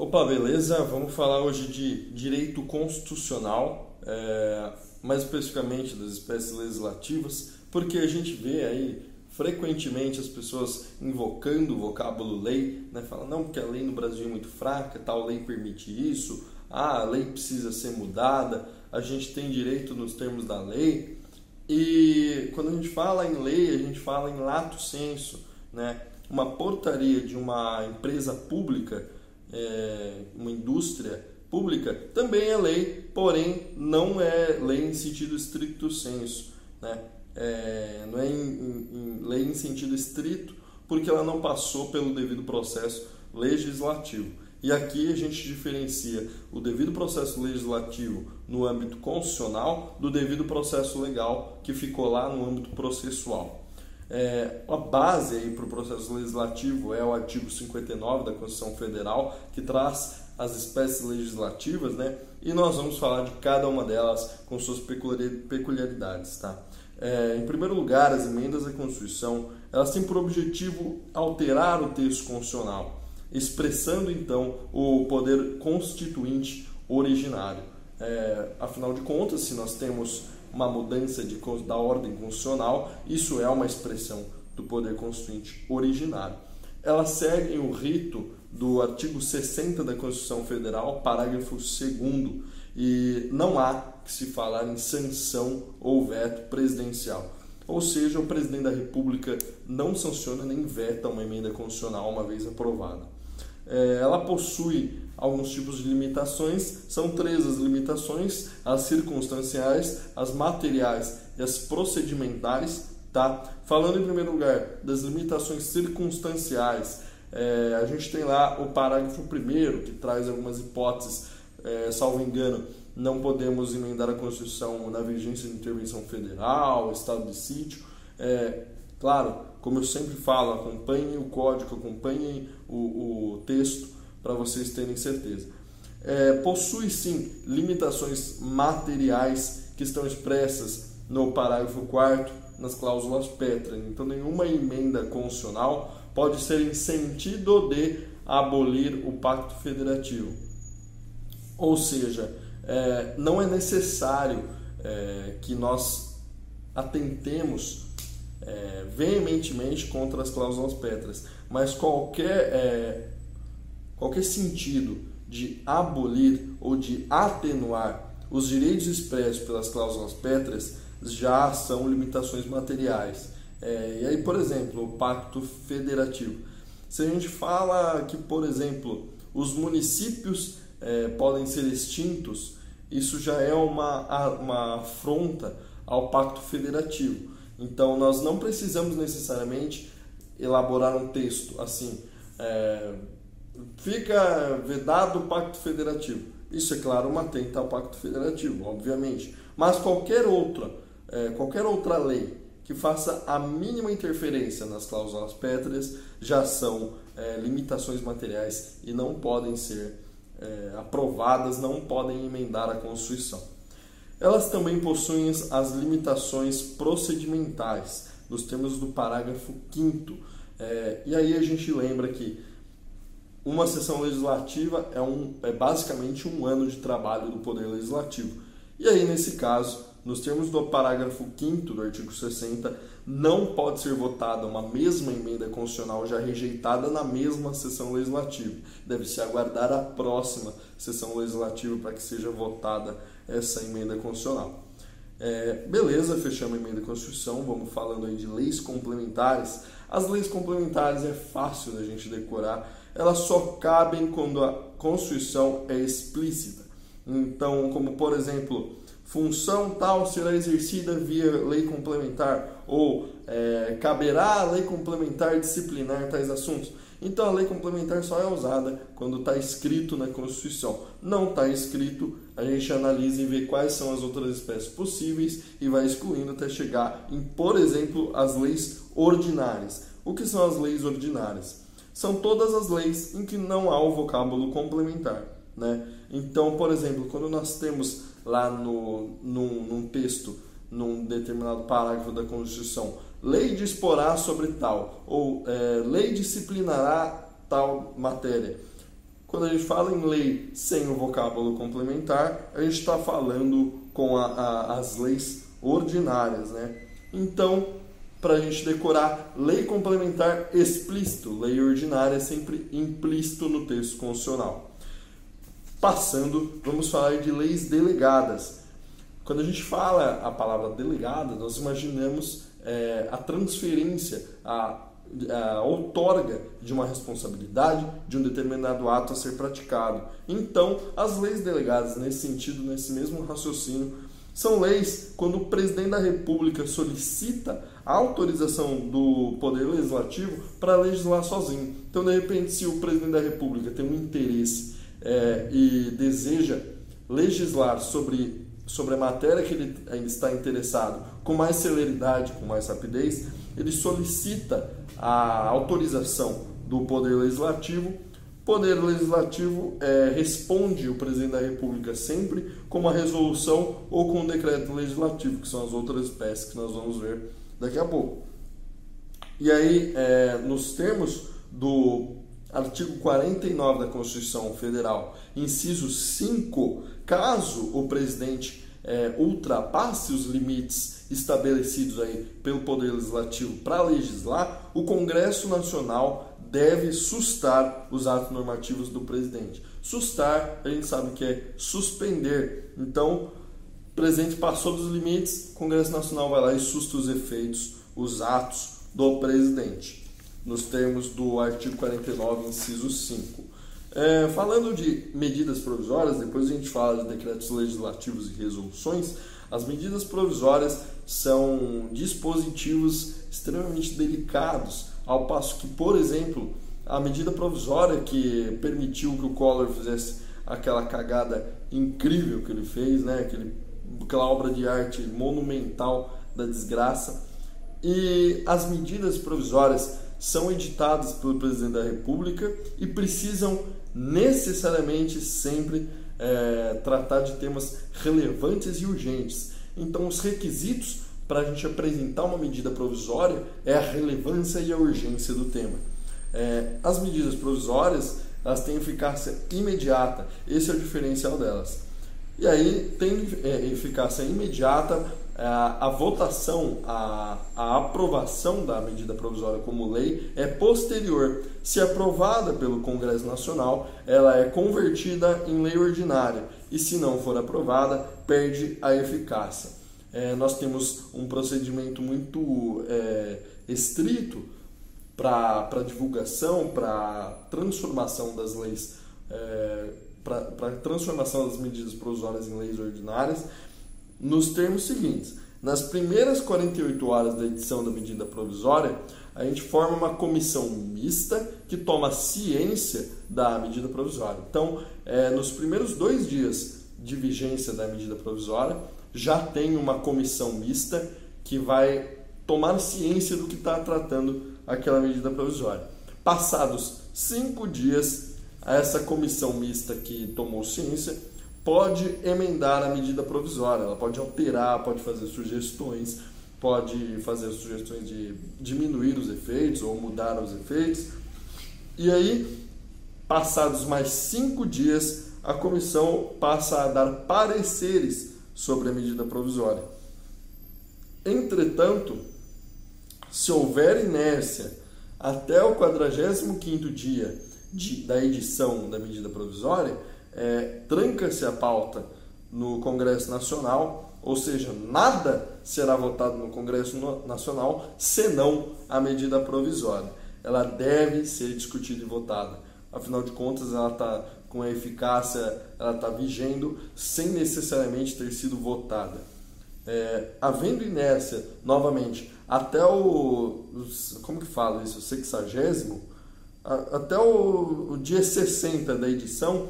Opa, beleza? Vamos falar hoje de direito constitucional, é, mais especificamente das espécies legislativas, porque a gente vê aí frequentemente as pessoas invocando o vocábulo lei, né? Falam, não, porque a lei no Brasil é muito fraca, tal lei permite isso, ah, a lei precisa ser mudada, a gente tem direito nos termos da lei. E quando a gente fala em lei, a gente fala em lato senso, né? Uma portaria de uma empresa pública é, uma indústria pública, também é lei, porém não é lei em sentido estricto senso. Né? É, não é em, em, em lei em sentido estrito, porque ela não passou pelo devido processo legislativo. E aqui a gente diferencia o devido processo legislativo no âmbito constitucional do devido processo legal que ficou lá no âmbito processual. É, a base para o processo legislativo é o artigo 59 da Constituição Federal, que traz as espécies legislativas, né? E nós vamos falar de cada uma delas com suas peculiaridades, tá? É, em primeiro lugar, as emendas à Constituição elas têm por objetivo alterar o texto constitucional, expressando então o poder constituinte originário. É, afinal de contas, se nós temos uma mudança de, da ordem constitucional, isso é uma expressão do poder constituinte originário. Elas seguem o rito do artigo 60 da Constituição Federal, parágrafo 2 e não há que se falar em sanção ou veto presidencial. Ou seja, o presidente da República não sanciona nem veta uma emenda constitucional uma vez aprovada. É, ela possui alguns tipos de limitações. São três as limitações: as circunstanciais, as materiais e as procedimentais. Tá? Falando em primeiro lugar das limitações circunstanciais, é, a gente tem lá o parágrafo primeiro que traz algumas hipóteses, é, salvo engano, não podemos emendar a Constituição na vigência de intervenção federal, estado de sítio. É, claro, como eu sempre falo, acompanhem o código, acompanhem o, o texto para vocês terem certeza. É, possui sim limitações materiais que estão expressas no parágrafo 4 nas cláusulas Petra. Então, nenhuma emenda constitucional pode ser em sentido de abolir o pacto federativo. Ou seja, é, não é necessário é, que nós atentemos é, veementemente contra as cláusulas pétreas, mas qualquer é, qualquer sentido de abolir ou de atenuar os direitos expressos pelas cláusulas pétreas já são limitações materiais. É, e aí, por exemplo, o pacto federativo. Se a gente fala que, por exemplo, os municípios é, podem ser extintos, isso já é uma, uma afronta ao pacto federativo. Então, nós não precisamos necessariamente elaborar um texto assim. É, fica vedado o Pacto Federativo. Isso é claro uma atenta ao Pacto Federativo, obviamente. Mas qualquer outra, é, qualquer outra lei que faça a mínima interferência nas cláusulas pétreas já são é, limitações materiais e não podem ser é, aprovadas, não podem emendar a Constituição. Elas também possuem as limitações procedimentais, nos termos do parágrafo 5. É, e aí a gente lembra que uma sessão legislativa é, um, é basicamente um ano de trabalho do Poder Legislativo. E aí, nesse caso, nos termos do parágrafo 5 do artigo 60, não pode ser votada uma mesma emenda constitucional já rejeitada na mesma sessão legislativa. Deve-se aguardar a próxima sessão legislativa para que seja votada essa emenda constitucional. É, beleza, fechamos a emenda da Constituição, vamos falando aí de leis complementares. As leis complementares é fácil da gente decorar, elas só cabem quando a Constituição é explícita. Então, como por exemplo, função tal será exercida via lei complementar ou é, caberá a lei complementar disciplinar tais assuntos. Então a lei complementar só é usada quando está escrito na Constituição. Não está escrito, a gente analisa e vê quais são as outras espécies possíveis e vai excluindo até chegar em, por exemplo, as leis ordinárias. O que são as leis ordinárias? São todas as leis em que não há o vocábulo complementar. Né? Então, por exemplo, quando nós temos lá no, num, num texto, num determinado parágrafo da Constituição, lei disporá sobre tal, ou é, lei disciplinará tal matéria. Quando a gente fala em lei sem o vocábulo complementar, a gente está falando com a, a, as leis ordinárias, né? Então, para a gente decorar lei complementar explícito, lei ordinária é sempre implícito no texto constitucional. Passando, vamos falar de leis delegadas. Quando a gente fala a palavra delegada, nós imaginamos é, a transferência, a a outorga de uma responsabilidade de um determinado ato a ser praticado. Então, as leis delegadas nesse sentido, nesse mesmo raciocínio, são leis quando o presidente da República solicita a autorização do Poder Legislativo para legislar sozinho. Então, de repente, se o presidente da República tem um interesse é, e deseja legislar sobre, sobre a matéria que ele ainda está interessado com mais celeridade, com mais rapidez, ele solicita a autorização do Poder Legislativo. O Poder Legislativo é, responde o presidente da República sempre com uma resolução ou com um decreto legislativo, que são as outras espécies que nós vamos ver daqui a pouco. E aí, é, nos termos do artigo 49 da Constituição Federal, inciso 5, caso o presidente é, ultrapasse os limites estabelecidos aí pelo Poder Legislativo para legislar, o Congresso Nacional deve sustar os atos normativos do presidente. Sustar, a gente sabe que é suspender. Então, o presidente passou dos limites, o Congresso Nacional vai lá e susta os efeitos, os atos do presidente, nos termos do artigo 49, inciso 5. É, falando de medidas provisórias, depois a gente fala de decretos legislativos e resoluções. As medidas provisórias são dispositivos extremamente delicados, ao passo que, por exemplo, a medida provisória que permitiu que o Collor fizesse aquela cagada incrível que ele fez, né? Aquele, aquela obra de arte monumental da desgraça, e as medidas provisórias são editadas pelo presidente da República e precisam necessariamente sempre é, tratar de temas relevantes e urgentes. Então, os requisitos para a gente apresentar uma medida provisória é a relevância e a urgência do tema. É, as medidas provisórias elas têm eficácia imediata, esse é o diferencial delas. E aí tem é, eficácia imediata é, a votação, a, a aprovação da medida provisória como lei é posterior. Se aprovada pelo Congresso Nacional, ela é convertida em lei ordinária e, se não for aprovada, perde a eficácia. É, nós temos um procedimento muito é, estrito para divulgação, para transformação das leis, é, para transformação das medidas provisórias em leis ordinárias nos termos seguintes. Nas primeiras 48 horas da edição da medida provisória, a gente forma uma comissão mista que toma ciência da medida provisória. Então, é, nos primeiros dois dias de vigência da medida provisória, já tem uma comissão mista que vai tomar ciência do que está tratando aquela medida provisória. Passados cinco dias, essa comissão mista que tomou ciência pode emendar a medida provisória, ela pode alterar, pode fazer sugestões, pode fazer sugestões de diminuir os efeitos ou mudar os efeitos. E aí, passados mais cinco dias, a comissão passa a dar pareceres sobre a medida provisória. Entretanto, se houver inércia até o 45º dia de, da edição da medida provisória, é, tranca-se a pauta no Congresso Nacional, ou seja, nada será votado no Congresso Nacional senão a medida provisória. Ela deve ser discutida e votada. Afinal de contas, ela está com a eficácia, ela está vigendo sem necessariamente ter sido votada. É, havendo inércia, novamente, até o. Como que fala isso? O sexagésimo? Até o, o dia 60 da edição,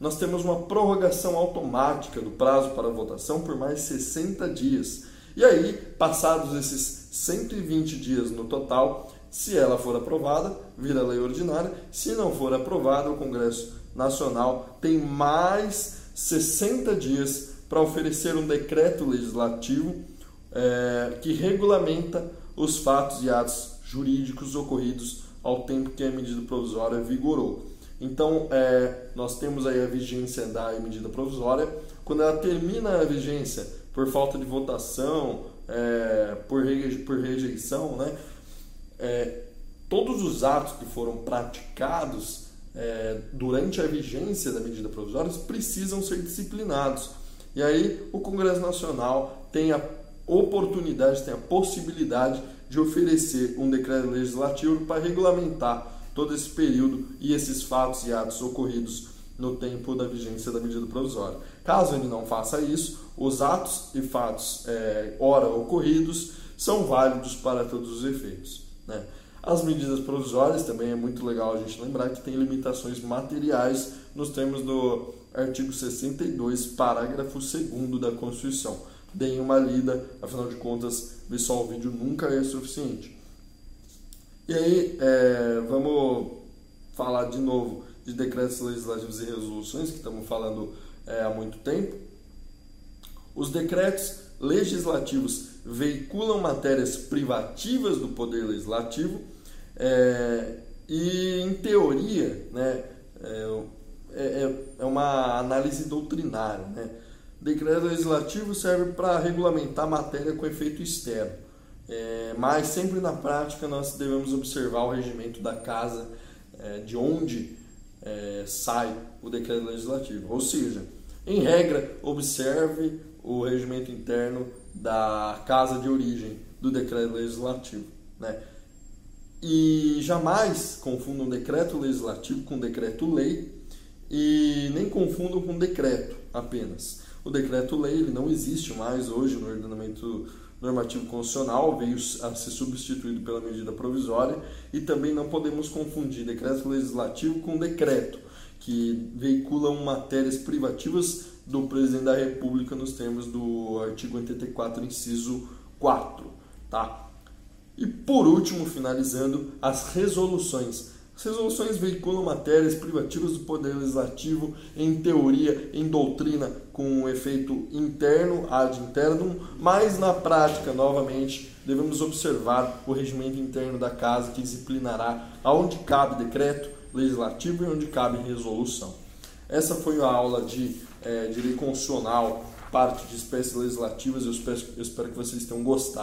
nós temos uma prorrogação automática do prazo para votação por mais 60 dias. E aí, passados esses 120 dias no total, se ela for aprovada, vira lei ordinária. Se não for aprovada, o Congresso Nacional tem mais 60 dias para oferecer um decreto legislativo é, que regulamenta os fatos e atos jurídicos ocorridos ao tempo que a medida provisória vigorou. Então, é, nós temos aí a vigência da medida provisória. Quando ela termina a vigência por falta de votação, é, por, por rejeição, né? É, todos os atos que foram praticados é, durante a vigência da medida provisória precisam ser disciplinados. E aí o Congresso Nacional tem a oportunidade, tem a possibilidade de oferecer um decreto legislativo para regulamentar todo esse período e esses fatos e atos ocorridos no tempo da vigência da medida provisória. Caso ele não faça isso, os atos e fatos é, ora ocorridos são válidos para todos os efeitos. Né? As medidas provisórias também é muito legal a gente lembrar que tem limitações materiais nos termos do artigo 62, parágrafo 2 da Constituição. Deem uma lida, afinal de contas, ver só o vídeo nunca é suficiente. E aí, é, vamos falar de novo de decretos legislativos e resoluções, que estamos falando é, há muito tempo. Os decretos legislativos veiculam matérias privativas do Poder Legislativo é, e, em teoria, né, é, é, é uma análise doutrinária. Né? Decreto legislativo serve para regulamentar matéria com efeito externo, é, mas sempre na prática nós devemos observar o regimento da casa é, de onde é, sai o decreto legislativo. Ou seja, em regra, observe o regimento interno da casa de origem do decreto legislativo. Né? E jamais confundam decreto legislativo com decreto-lei e nem confundam com decreto apenas. O decreto-lei ele não existe mais hoje no ordenamento normativo constitucional, veio a ser substituído pela medida provisória e também não podemos confundir decreto legislativo com decreto, que veiculam matérias privativas do presidente da República nos termos do artigo 84, inciso 4, tá? E por último, finalizando, as resoluções. As resoluções veiculam matérias privativas do Poder Legislativo em teoria, em doutrina, com um efeito interno, ad internum, mas na prática, novamente, devemos observar o regimento interno da Casa que disciplinará aonde cabe decreto legislativo e onde cabe resolução. Essa foi a aula de é, direito constitucional, parte de espécies legislativas, eu espero, eu espero que vocês tenham gostado.